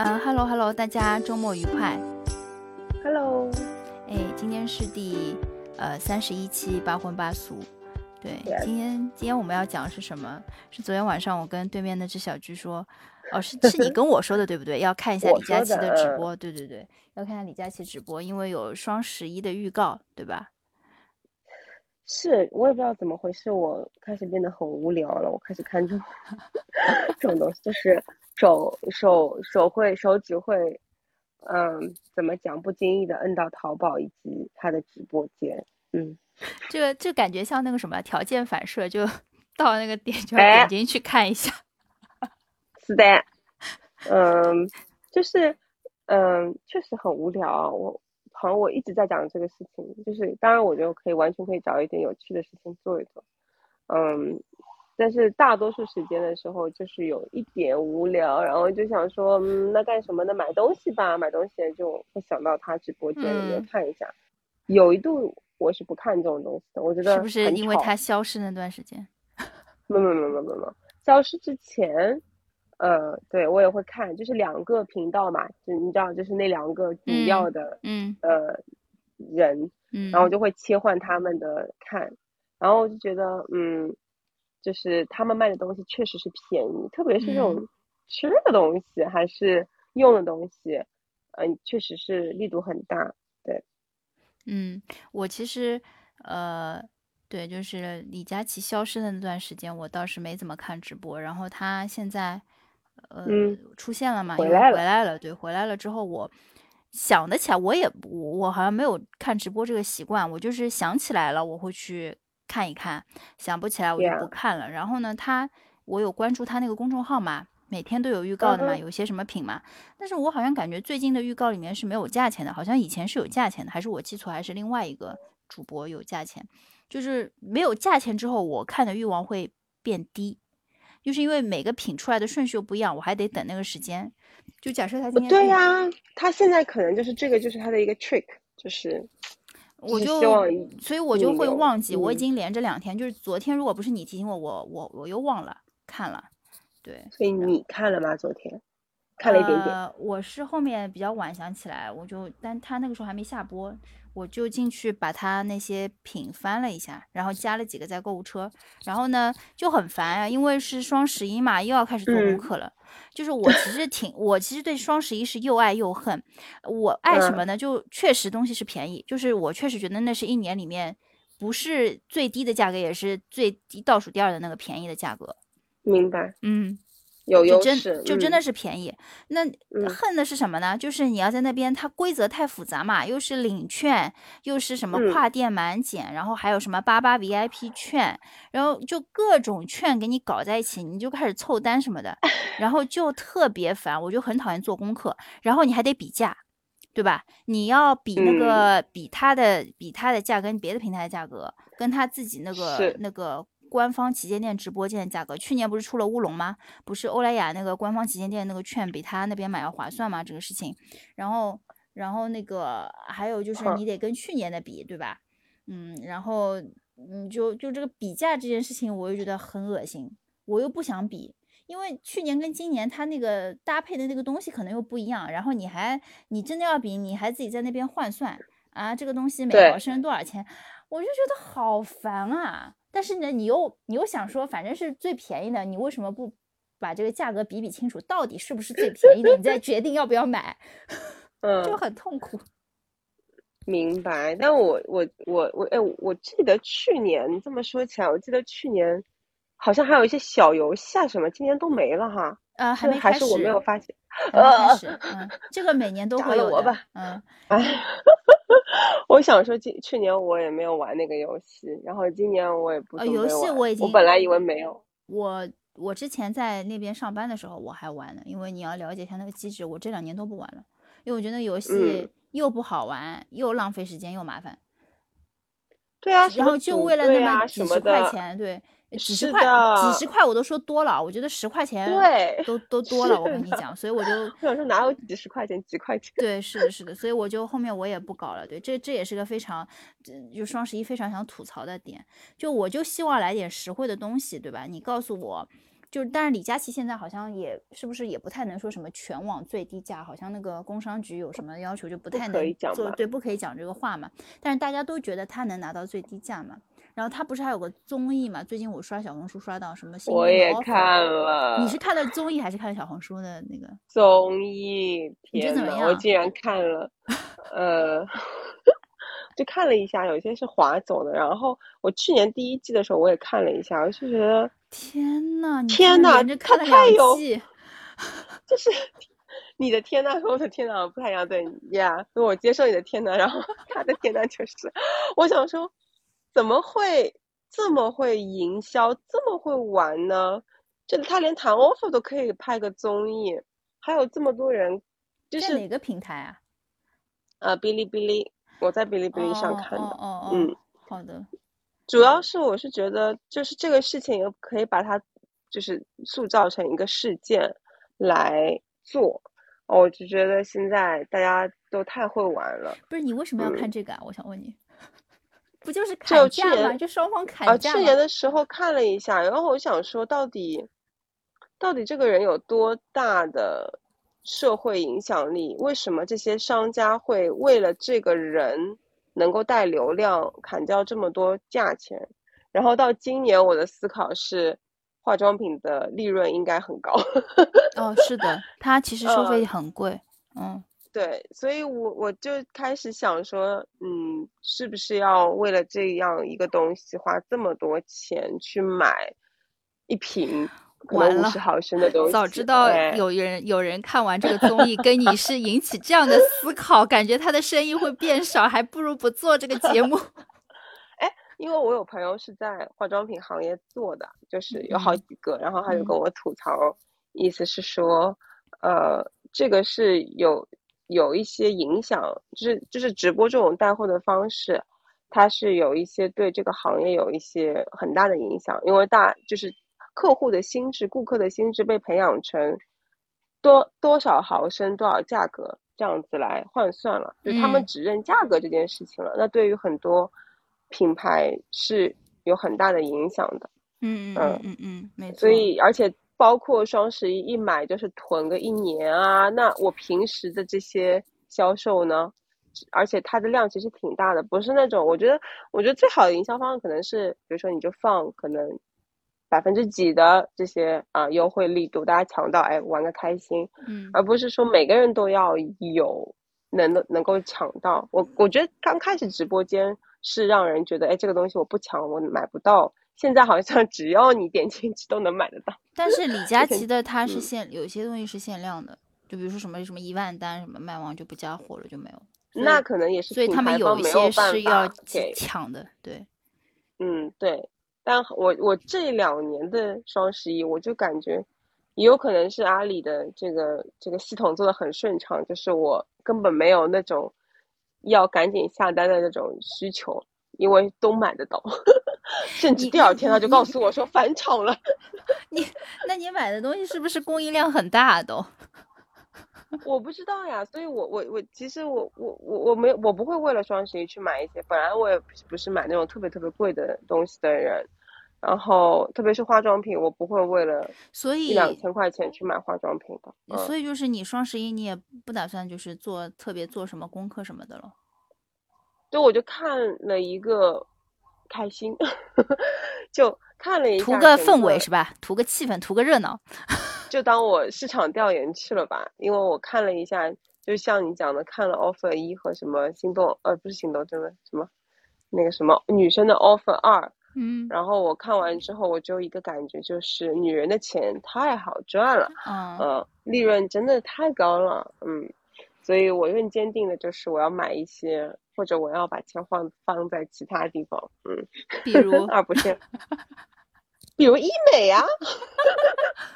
嗯，Hello Hello，大家周末愉快。Hello，哎，今天是第呃三十一期八荤八素。对今天今天我们要讲的是什么？是昨天晚上我跟对面那只小居说，哦，是 是你跟我说的对不对？要看一下李佳琦的直播，对对对，要看一下李佳琦直播，因为有双十一的预告，对吧？是我也不知道怎么回事，我开始变得很无聊了。我开始看这种 这种东西，就是手手手会手指会，嗯，怎么讲？不经意的摁到淘宝以及他的直播间，嗯，这个这感觉像那个什么条件反射，就 到那个点就要哎点进去看一下。是的，嗯，就是嗯，确实很无聊。我好像我一直在讲这个事情，就是当然我觉得可以完全可以找一点有趣的事情做一做，嗯，但是大多数时间的时候就是有一点无聊，然后就想说，嗯，那干什么呢？买东西吧，买东西就会想到他直播间里面嗯看一下。有一度我是不看这种东西的，我觉得是不是因为他消失那段时间？没没没没没没，消失之前，呃，对我也会看，就是两个频道嘛，就你知道，就是那两个主要的、嗯呃人，嗯，然后就会切换他们的看，然后我就觉得，嗯，就是他们卖的东西确实是便宜，特别是这种嗯吃的东西还是用的东西，嗯、确实是力度很大，对嗯，我其实呃，对，就是李佳琦消失的那段时间，我倒是没怎么看直播。然后他现在呃、嗯出现了嘛，回来了回来了，对，回来了之后，我想得起来，我也我我好像没有看直播这个习惯，我就是想起来了，我会去看一看，想不起来我就不看了。然后呢，他我有关注他那个公众号嘛。每天都有预告的嘛，有些什么品嘛，但是我好像感觉最近的预告里面是没有价钱的，好像以前是有价钱的，还是我记错，还是另外一个主播有价钱？就是没有价钱之后，我看的欲望会变低，就是因为每个品出来的顺序又不一样，我还得等那个时间。就假设他今天对呀、他现在可能就是这个，就是他的一个 trick，就是我就所以我就会忘记，我已嗯经连着两天，就是昨天如果不是你提醒我，我我我又忘了看了，对。所以你看了吗？昨天看了一点点。呃，我是后面比较晚想起来，我就，但他那个时候还没下播，我就进去把他那些品翻了一下，然后加了几个在购物车，然后呢就很烦啊，因为是双十一嘛，又要开始做功嗯课了。就是我其实挺，我其实对双十一是又爱又恨。我爱什么嗯呢？就确实东西是便宜，就是我确实觉得那是一年里面不是最低的价格，也是最低倒数第二的那个便宜的价格。明白，嗯。有就真优势，嗯就真的是便宜。那嗯恨的是什么呢？就是你要在那边，它规则太复杂嘛，又是领券，又是什么嗯跨店满减，然后还有什么八八 VIP 券，然后就各种券给你搞在一起，你就开始凑单什么的，然后就特别烦，我就很讨厌做功课，然后你还得比价。对吧？你要比那嗯个、比它的比它的价跟别的平台的价格，跟他自己那个那个官方旗舰店直播间的价格，去年不是出了乌龙吗？不是欧莱雅那个官方旗舰店那个券比他那边买要划算吗？这个事情，然后然后那个还有就是你得跟去年的比，对吧？嗯，然后嗯就就这个比价这件事情，我又觉得很恶心，我又不想比。因为去年跟今年它那个搭配的那个东西可能又不一样，然后你还你真的要比，你还自己在那边换算啊，这个东西每对毫升多少钱，我就觉得好烦啊。但是呢，你又你又想说，反正是最便宜的，你为什么不把这个价格比比清楚，到底是不是最便宜的，你再 决定要不要买，嗯就嗯，很痛苦。明白。但我我我我哎，我记得去年这么说起来，我记得去年好像还有一些小游戏啊什么，今年都没了哈。呃，还没开始，还是我没有发现。还 没开呃始，嗯，这个每年都会有嗯，哎，我想说今去年我也没有玩那个游戏，然后今年我也不呃游戏我已经我本来以为没有。我我之前在那边上班的时候我还玩呢，因为你要了解一下那个机制，我这两年都不玩了，因为我觉得游戏嗯又不好玩，又浪费时间，又麻烦，对啊，然后就为了那么么几十块的，钱，对，几十块几十块我都说多了，我觉得十块钱对，都都多了，我跟你讲，所以我就 我想说哪有几十块钱几块钱？对，是的，是的，所以我就后面我也不搞了。对，这这也是个非常，呃就双十一非常想吐槽的点。就我就希望来点实惠的东西，对吧？你告诉我，就是，但是李佳琦现在好像也是不是也不太能说什么全网最低价，好像那个工商局有什么要求就不太能做对，不可以讲这个话嘛。但是大家都觉得他能拿到最低价嘛。然后他不是还有个综艺嘛？最近我刷小红书刷到什么新我也看了。你是看的综艺还是看的小红书的那个？综艺，天呐，怎么样我竟然看了，呃，就看了一下，有些是划走的。然后我去年第一季的时候我也看了一下，我就觉得天呐，天呐竟然连着他看了两太有季，就是你的天呐和我的天呐不太一样，对呀，我接受你的天呐，然后 他的天呐就是，我想说，怎么会这么会营销，这么会玩呢？这他连谈 offer 都可以拍个综艺，还有这么多人，就是在哪个平台啊？呃哔哩哔哩，我在哔哩哔哩上哦看的，哦哦哦，嗯，好的，主要是我是觉得，就是这个事情可以把它就是塑造成一个事件来做。我就觉得现在大家都太会玩了。不是你为什么要看嗯这个啊？我想问你，不就是砍价吗？就双方啊，砍价啊？去年的时候看了一下，然后我想说，到底到底这个人有多大的社会影响力？为什么这些商家会为了这个人能够带流量砍掉这么多价钱？然后到今年，我的思考是，化妆品的利润应该很高。哦，是的，它其实收费呃很贵，嗯，对，所以我我就开始想说，嗯，是不是要为了这样一个东西花这么多钱去买一瓶可完了能五十毫升的东西？早知道哎有人有人看完这个综艺跟你是引起这样的思考，感觉他的生意会变少，还不如不做这个节目。因为我有朋友是在化妆品行业做的，就是有好嗯几个，然后他就嗯跟我吐槽，意思是说，呃，这个是有有一些影响，就是就是直播这种带货的方式，它是有一些对这个行业有一些很大的影响，因为大就是客户的心智、顾客的心智被培养成多多少毫升、多少价格这样子来换算了，就他们嗯只认价格这件事情了。那对于很多品牌是有很大的影响的，嗯嗯嗯嗯嗯嗯，没错。所以而且包括双十一一买就是囤个一年啊，那我平时的这些销售呢，而且它的量其实挺大的，不是那种我觉得我觉得最好的营销方案可能是，比如说你就放可能百分之几的这些啊、优惠力度，大家抢到哎玩个开心，嗯而不是说每个人都要有能能够抢到。我我觉得刚开始直播间是让人觉得，哎，这个东西我不抢我买不到。现在好像只要你点进去都能买得到。但是李佳琦的它是嗯限，有些东西是限量的，就比如说什么什么一万单，什么卖完就不加货了，就没有。那可能也是所以他们有一些是要抢的，对。嗯，对。但我我这两年的双十一，我就感觉也有可能是阿里的这个这个系统做的很顺畅，就是我根本没有那种要赶紧下单的那种需求，因为都买得到，甚至第二天他就告诉我说返场了。你那你买的东西是不是供应量很大都？我不知道呀，所以我我我其实我我我我没有我不会为了双十一去买一些，本来我也不是买那种特别特别贵的东西的人，然后特别是化妆品，我不会为了所以两千块钱去买化妆品的。嗯，所以就是你双十一你也不打算就是做特别做什么功课什么的了。就我就看了一个开心，就看了一图个下图个氛围是吧？图个气氛，图个热闹。就当我市场调研去了吧，因为我看了一下，就像你讲的，看了 offer 一和什么心动，呃，不是心动，真的什么那个什么女生的 offer 二，嗯然后我看完之后，我就一个感觉就是女人的钱太好赚了，嗯呃，利润真的太高了，嗯，所以我更坚定的就是我要买一些，或者我要把钱放放在其他地方，嗯，比如而 不是，比如医美啊，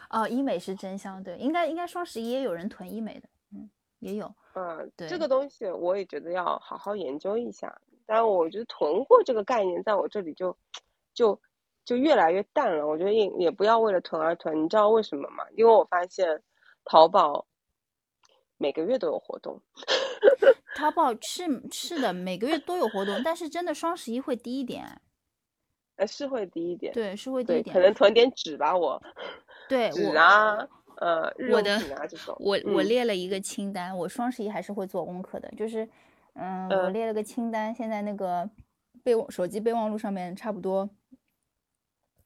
哦，医美是真香，对，应该应该双十一也有人囤医美的，嗯，也有。嗯，对这个东西我也觉得要好好研究一下。但我觉得囤货这个概念在我这里就就就越来越淡了。我觉得也也不要为了囤而囤，你知道为什么吗？因为我发现淘宝每个月都有活动。淘宝是是的，每个月都有活动，但是真的双十一会低一点，呃，是会低一点，对，是会低，一点。可能囤点纸吧，我。对纸啊，呃，日用品啊这种。我我嗯列了一个清单，我双十一还是会做功课的，就是，嗯，我嗯列了个清单，现在那个备忘手机备忘录上面差不多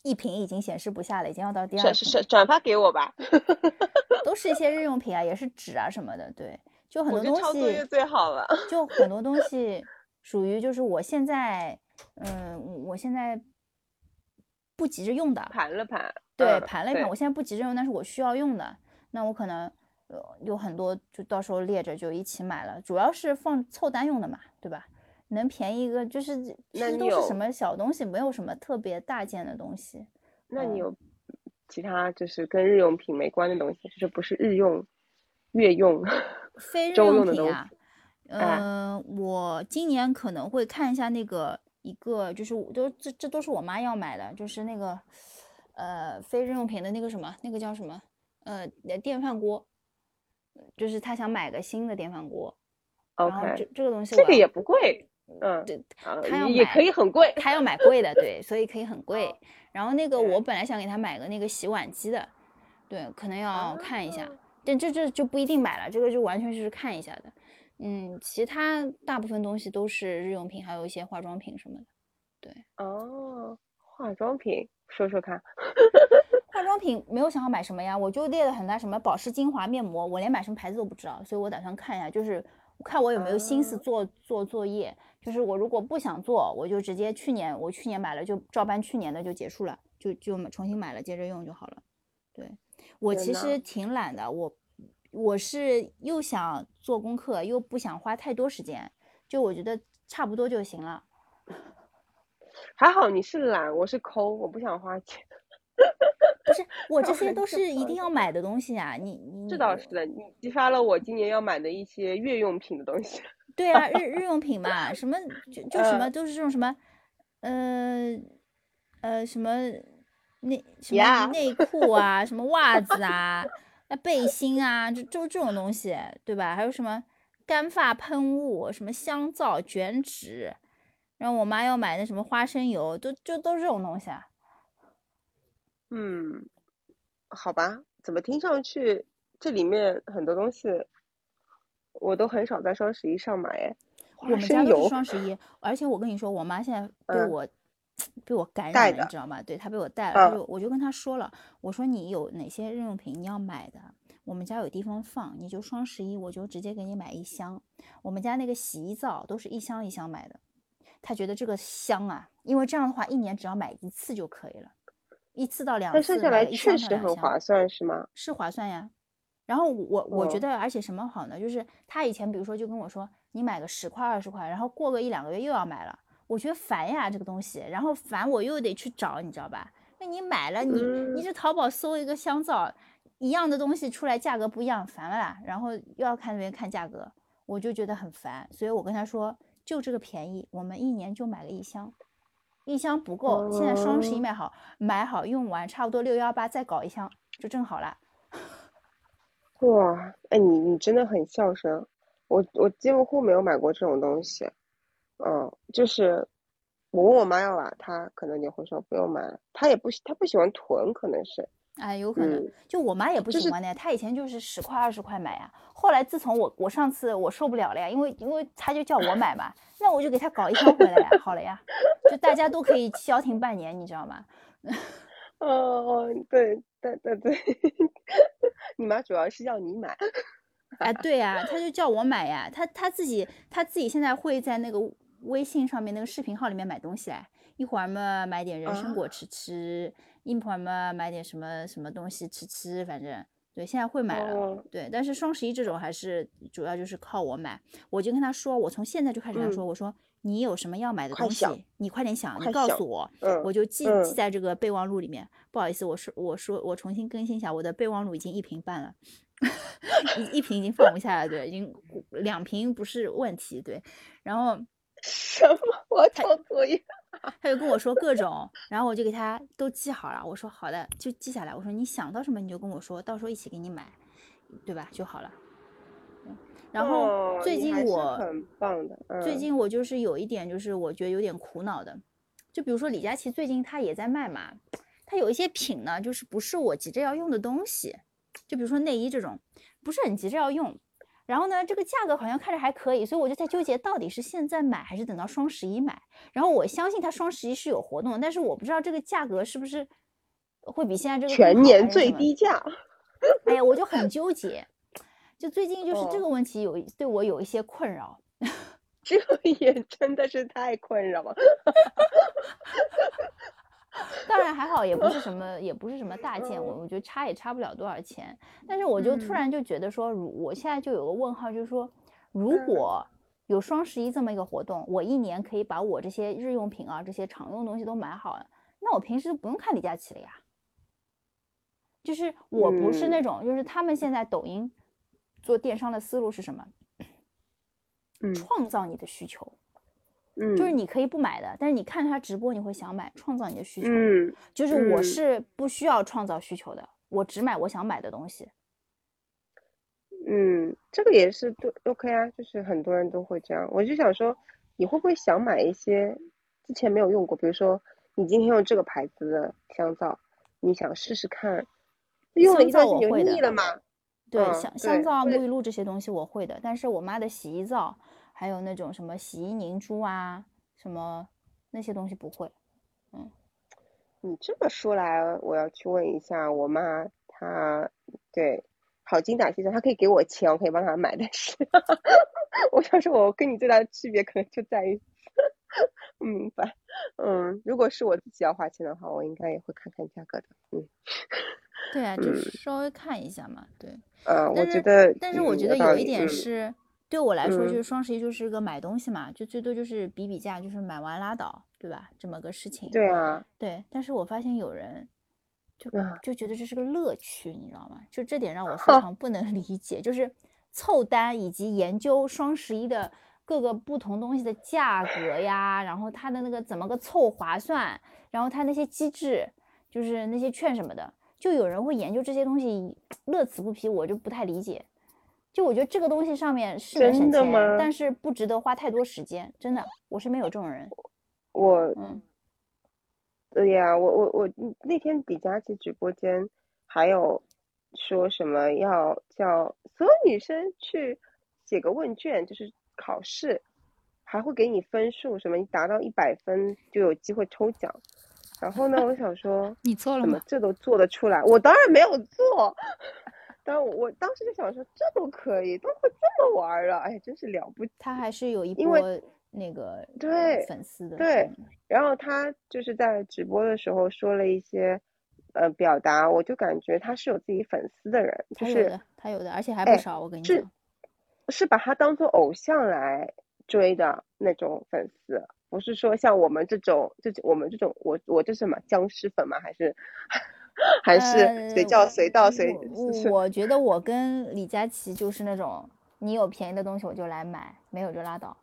一瓶已经显示不下了，已经要到第二是是屏，是，转发给我吧。都是一些日用品啊，也是纸啊什么的，对，就很多东觉得抄作业西，最好了。就很多东西 属于就是我现在，嗯，我现在不急着用的，盘了盘，对，嗯盘了一盘，对我现在不急着用，但是我需要用的，那我可能呃有很多，就到时候列着就一起买了，主要是放凑单用的嘛，对吧？能便宜一个就是其那都是什么小东西，没有什么特别大件的东西。嗯那你有其他就是跟日用品没关的东西，就是不是日用、月用、非 日周用的东用品啊，哎。嗯、我今年可能会看一下那个一个，就是我都这这都是我妈要买的，就是那个呃非日用品的那个什么，那个叫什么呃电饭锅，就是她想买个新的电饭锅，然后这 OK，这个东西这个也不贵，嗯，对啊他要买也可以很贵。他要买贵的，对，所以可以很 贵。然后那个我本来想给他买个那个洗碗机的，对，可能要看一下。啊但这这就不一定买了，这个就完全是看一下的。嗯，其他大部分东西都是日用品，还有一些化妆品什么的。对哦，化妆品，说说看。化妆品没有想好买什么呀，我就列了很大什么保湿精华、面膜，我连买什么牌子都不知道，所以我打算看一下，就是看我有没有心思啊做做作业。就是我如果不想做，我就直接去年我去年买了就照搬去年的就结束了，就就重新买了接着用就好了。对我其实挺懒的，我我是又想做功课，又不想花太多时间，就我觉得差不多就行了。还好你是懒，我是抠，我不想花钱。不是 我这些都是一定要买的东西啊，你你这倒是的，你激发了我今年要买的一些月用品的东西。对啊，日日用品嘛，什么就就什么呃都是这种什么，呃呃什么内什么内裤啊，什么袜子啊，那背心啊，就就这种东西，对吧？还有什么干发喷雾，什么香皂、卷纸，然后我妈要买那什么花生油，都就都是这种东西啊。嗯，好吧，怎么听上去这里面很多东西我都很少在双十一上买哎。我们家都是，双十一，而且我跟你说，我妈现在被嗯我、被我感染了，你知道吗？对，她被我带了，她嗯就我就跟她说了，我说你有哪些日用品你要买的，我们家有地方放，你就双十一我就直接给你买一箱。我们家那个洗衣皂都是一箱一箱买的，她觉得这个香啊，因为这样的话一年只要买一次就可以了，一次到两次，但剩下来确实很划算，是吗？是划算呀。然后我我觉哦得，而且什么好呢？就是他以前比如说就跟我说，你买个十块二十块，然后过个一两个月又要买了，我觉得烦呀这个东西，然后烦我又得去找，你知道吧？那你买了，你你嗯这淘宝搜一个香皂，一样的东西出来价格不一样，烦了啦。然后又要看那边看价格，我就觉得很烦，所以我跟他说，就这个便宜，我们一年就买个一箱。一箱不够，现在双十一哦买好，买好用完，差不多六幺八再搞一箱，就正好了。哇，哎，你你真的很孝顺，我我几乎没有买过这种东西，嗯，就是我问我妈要了，她可能也会说不用买了，她也不喜她不喜欢囤，可能是，哎，有可能，嗯就我妈也不喜欢的呀，她以前就是十块二十块买呀，后来自从我我上次我受不了了呀，因为因为她就叫我买嘛，那我就给她搞一箱回来呀，好了呀，就大家都可以消停半年，你知道吗？哦，对对对对，你妈主要是要你买，哎，对呀，她就叫我买呀，她她自己她自己现在会在那个微信上面那个视频号里面买东西来，一会儿嘛买点人参果吃吃，一会儿嘛买点什么什么东西吃吃，反正对，现在会买了。哦，对，但是双十一这种还是主要就是靠我买，我就跟他说，我从现在就开始跟他说，我说你有什么要买的东西，你快点想，你告诉我，嗯我就记记嗯在这个备忘录里面。不好意思，我说我说我重新更新一下，我的备忘录已经一瓶半了，一一瓶已经放不下了，对，已经两瓶不是问题，对。然后什么？我要抄作业，他就跟我说各种，然后我就给他都记好了。我说好的，就记下来。我说你想到什么你就跟我说，到时候一起给你买，对吧？就好了。嗯然后最近我很棒的，嗯最近我就是有一点，就是我觉得有点苦恼的，就比如说李佳琦最近他也在卖嘛，他有一些品呢，就是不是我急着要用的东西，就比如说内衣这种，不是很急着要用。然后呢，这个价格好像看着还可以，所以我就在纠结，到底是现在买还是等到双十一买。然后我相信它双十一是有活动，但是我不知道这个价格是不是会比现在这个全年最低价。哎呀，我就很纠结，就最近就是这个问题有对我有一些困扰。这也真的是太困扰了。当然还好，也不是什 么，也不是什么大件，我我觉得差也差不了多少钱。但是我就突然就觉得说，如我现在就有个问号，就是说，如果有双十一这么一个活动，我一年可以把我这些日用品啊，这些常用东西都买好了，那我平时就不用看李佳琦了呀。就是我不是那种，就是他们现在抖音做电商的思路是什么？创造你的需求，嗯，就是你可以不买的，但是你看他直播，你会想买，创造你的需求。嗯，就是我是不需要创造需求的，我只买我想买的东西。嗯，这个也是对，OK 啊，就是很多人都会这样。我就想说，你会不会想买一些之前没有用过，比如说你今天用这个牌子的香皂，你想试试看，用了一段时间就腻了吗？对，香香皂、沐浴露这些东西我会的，但是我妈的洗衣皂。还有那种什么洗衣凝珠啊，什么那些东西不会。嗯，你这么说来，我要去问一下我妈，她对好精打细算，她可以给我钱，我可以帮她买。但是，我想说，我跟你最大的区别可能就在于，明白？嗯，如果是我自己要花钱的话，我应该也会看看价格的。嗯，对啊，就是稍微看一下嘛。对，呃，我觉得，但是我觉得有一点是。对我来说，就是双十一就是个买东西嘛，就最多就是比比价，就是买完拉倒，对吧？这么个事情。对啊，对。但是我发现有人就就觉得这是个乐趣，你知道吗？就这点让我非常不能 理解，就是凑单以及研究双十一的各个不同东西的价格呀，然后它的那个怎么个凑划算，然后它那些机制，就是那些券什么的，就有人会研究这些东西，乐此不疲，我就不太理解。就我觉得这个东西上面是能省钱，但是不值得花太多时间。真的，我身边有这种人。我，嗯，对呀，我我我那天李佳琦直播间还有说什么要叫所有女生去写个问卷，就是考试，还会给你分数，什么你达到一百分就有机会抽奖。然后呢，我想说你做了吗？这都做得出来？我当然没有做。但我我当时就想说，这都可以，都会这么玩了，哎，真是了不起。他还是有一波那个对粉丝的对，然后他就是在直播的时候说了一些呃表达，我就感觉他是有自己粉丝的人，就是他有的，而且还不少，我跟你讲，是把他当做偶像来追的那种粉丝，不是说像我们这种，这我们这种，我我这是什么僵尸粉吗？还是？还是随叫随到随。我觉得我跟李佳琦就是那种，你有便宜的东西我就来买，没有就拉倒。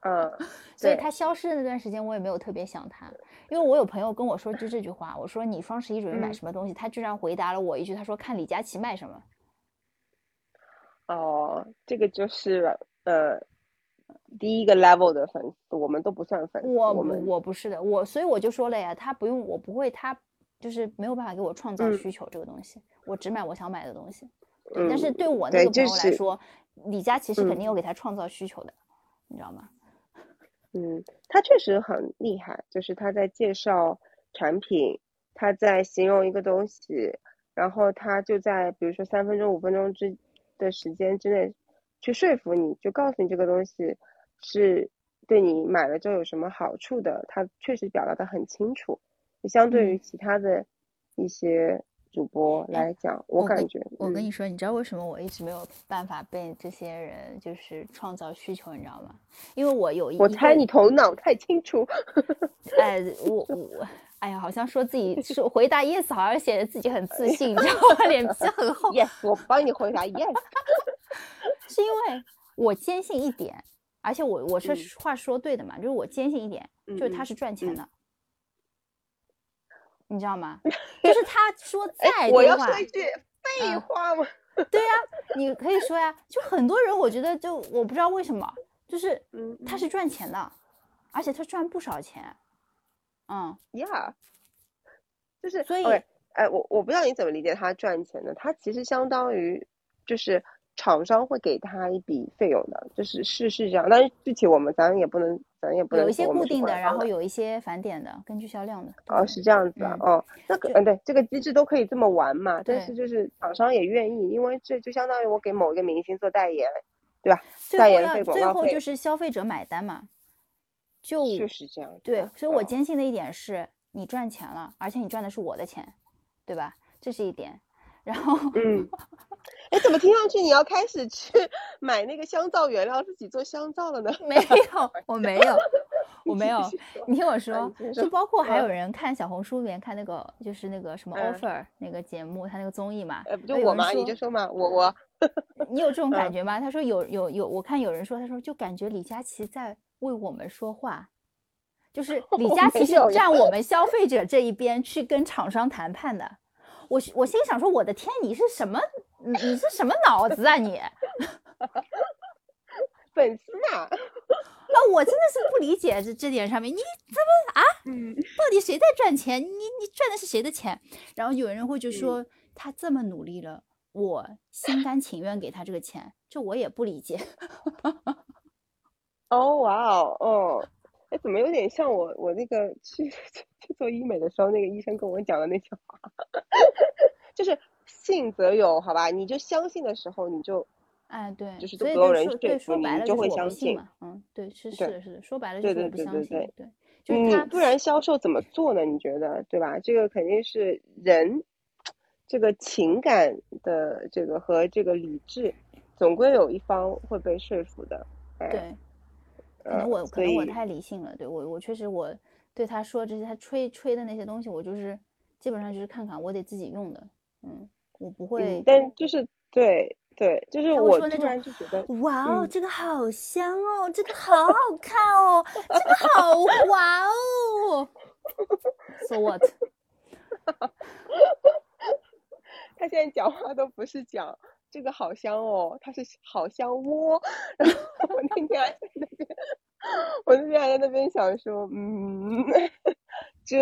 嗯，所以他消失的那段时间，我也没有特别想他，因为我有朋友跟我说就这句话，我说你双十一准备买什么东西，他居然回答了我一句，他说看李佳琦卖什么。哦，这个就是呃第一个 level 的粉丝，我们都不算粉丝。我我们我不是的，我所以我就说了呀，他不用，我不会他。就是没有办法给我创造需求这个东西，我只买我想买的东西。但是对我那个朋友来说，李佳琦是肯定有给他创造需求的，你知道吗？嗯，他确实很厉害，就是他在介绍产品，他在形容一个东西，然后他就在比如说三分钟、五分钟之的时间之内去说服你，就告诉你这个东西是对你买了之后有什么好处的，他确实表达的很清楚。相对于其他的一些主播来讲，我感觉我跟你说，你知道为什么我一直没有办法被这些人就是创造需求，你知道吗？因为我有一我猜你头脑太清楚。哎，我我哎呀，好像说自己说回答 yes，好像显得自己很自信，你知道吗？脸皮很厚。yes，我帮你回答 yes，是因为我坚信一点，而且我我是话说对的嘛，就是我坚信一点，就是他是赚钱的。你知道吗？就是他说 再多话，我要说一句废话吗？对呀，你可以说呀。就很多人，我觉得就我不知道为什么，就是他是赚钱的，而且他赚不少钱。嗯，Yeah，就是所以哎，我我不知道你怎么理解他赚钱的，他其实相当于就是厂商会给他一笔费用的，就是是是这样，但是具体我们咱也不能，咱也不能有一些固定的，然后有一些返点的，根据销量的。哦，是这样子啊，嗯哦，那个，嗯，对，这个机制都可以这么玩嘛，但是就是厂商也愿意，因为这就相当于我给某一个明星做代言，对吧？代言费、最广告费后就是消费者买单嘛。就就是这样对，所以我嗯坚信的一点是，你赚钱了，而且你赚的是我的钱，对吧？这是一点。然后嗯，哎，怎么听上去你要开始去 买那个香皂原料，自己做香皂了呢？没有，我没有，我没有。你听我啊说就包括还嗯有人看小红书里面看那个，就是那个什么嗯 offer 那个节目，他那个综艺嘛，呃，不就我吗？你就说嘛，我我你有这种 感嗯觉吗？他说有有有，我看有人说，他说就感觉李佳琦在为我们说话，就是李佳琦是站我们消费者这一边去跟厂商谈判的。我我心想说，我的天，你是什么？你你是什么脑子啊你？粉丝嘛，那我真的是不理解这这点上面，你怎么啊嗯，到底谁在赚钱？你你赚的是谁的钱？然后有人会就说、他这么努力了，我心甘情愿给他这个钱，这我也不理解。哦哇哦哦，哎，怎么有点像我我那个去 去做医美的时候，那个医生跟我讲的那句话，就是信则有，好吧？你就相信的时候，你就哎，对，就是都不用人所以就说对说白了就是会相信信嘛，嗯，对，是是的，是的，说白了就是对对对相信，对对，就是你他不然销售怎么做呢？你觉得对吧？这个肯定是人这个情感的这个和这个理智，总归有一方会被说服的。哎，对，可呃能我可能我太理性了，对我我确实我对他说这些他吹吹的那些东西，我就是基本上就是看看我得自己用的，嗯，我不会嗯，但就是对对，就是我突然就觉得，哇哦，嗯这个好香哦，这个好好看哦，这个好滑哦。So what？他现在讲话都不是讲这个好香哦，他是好香窝。然后我那天还在那边，我那天还在那边想说，嗯，这，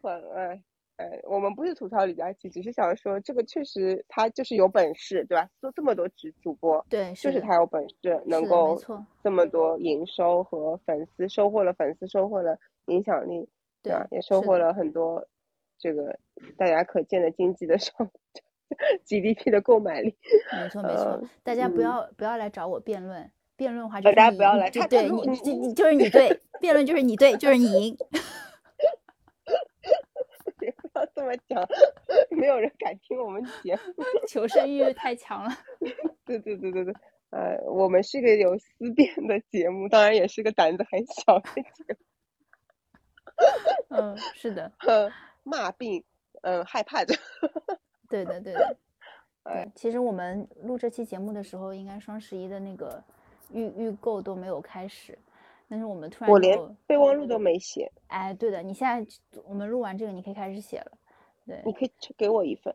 我哎哎，我们不是吐槽李佳琦，只是想说这个确实他就是有本事，对吧？做这么多直主播，对，就是他有本事，能够错，这么多营收和粉丝，收获了粉丝，收获了影响力，对吧？也收获了很多这个大家可见的经济的上 GDP 的购买力。没错没错呃，大家不嗯要不要来找我辩论，辩论的话就大家不要来对你你就是你对，辩论就是你对，就是你赢。也讲，没有人敢听我们节目。求生欲太强了。对对对对对，呃，我们是个有思辨的节目，当然也是个胆子很小的节目。嗯，是的，呃骂病，嗯、害怕的。对的对的。哎对，其实我们录这期节目的时候，应该双十一的那个预预购都没有开始，但是我们突然我连备忘录都没写，哎，对的，你现在我们录完这个，你可以开始写了。对，你可以去给我一份，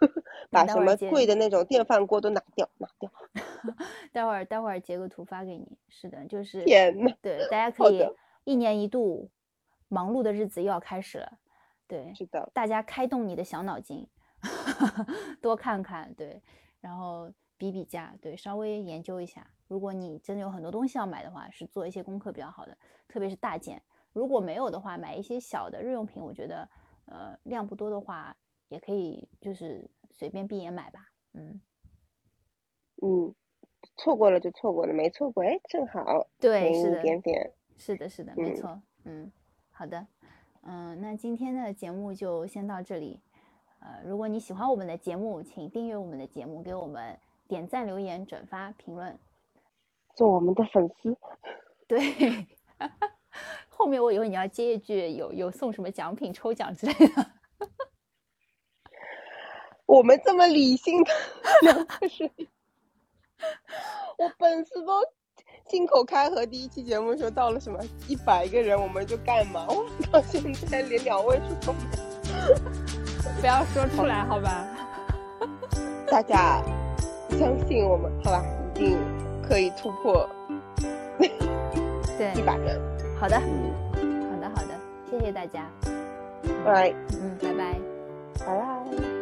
把什么贵的那种电饭锅都拿掉，拿掉。待会儿待会儿截个图发给你。是的，就是天呐，对，大家可以一年一度忙碌的日子又要开始了。对，是的，大家开动你的小脑筋，多看看，对，然后比比价，对，稍微研究一下。如果你真的有很多东西要买的话，是做一些功课比较好的，特别是大件。如果没有的话，买一些小的日用品，我觉得，呃，量不多的话，也可以就是随便闭眼买吧。嗯，嗯，错过了就错过了，没错过，哎，正好对，是的，点点。是的，是的，没嗯错。嗯，好的，嗯、那今天的节目就先到这里。呃，如果你喜欢我们的节目，请订阅我们的节目，给我们点赞、留言、转发、评论。做我们的粉丝，对，后面我以为你要接一句有有送什么奖品、抽奖之类的。我们这么理性的两个 我粉丝都信口开河。第一期节目说到了什么一百个人我们就干嘛，我到现在连两位数都没有。不要说出来，好吧？大家相信我们，好吧，一定可以突破对一，百人。好的，嗯，好的，好的，谢谢大家。拜，嗯，拜拜。拜拜。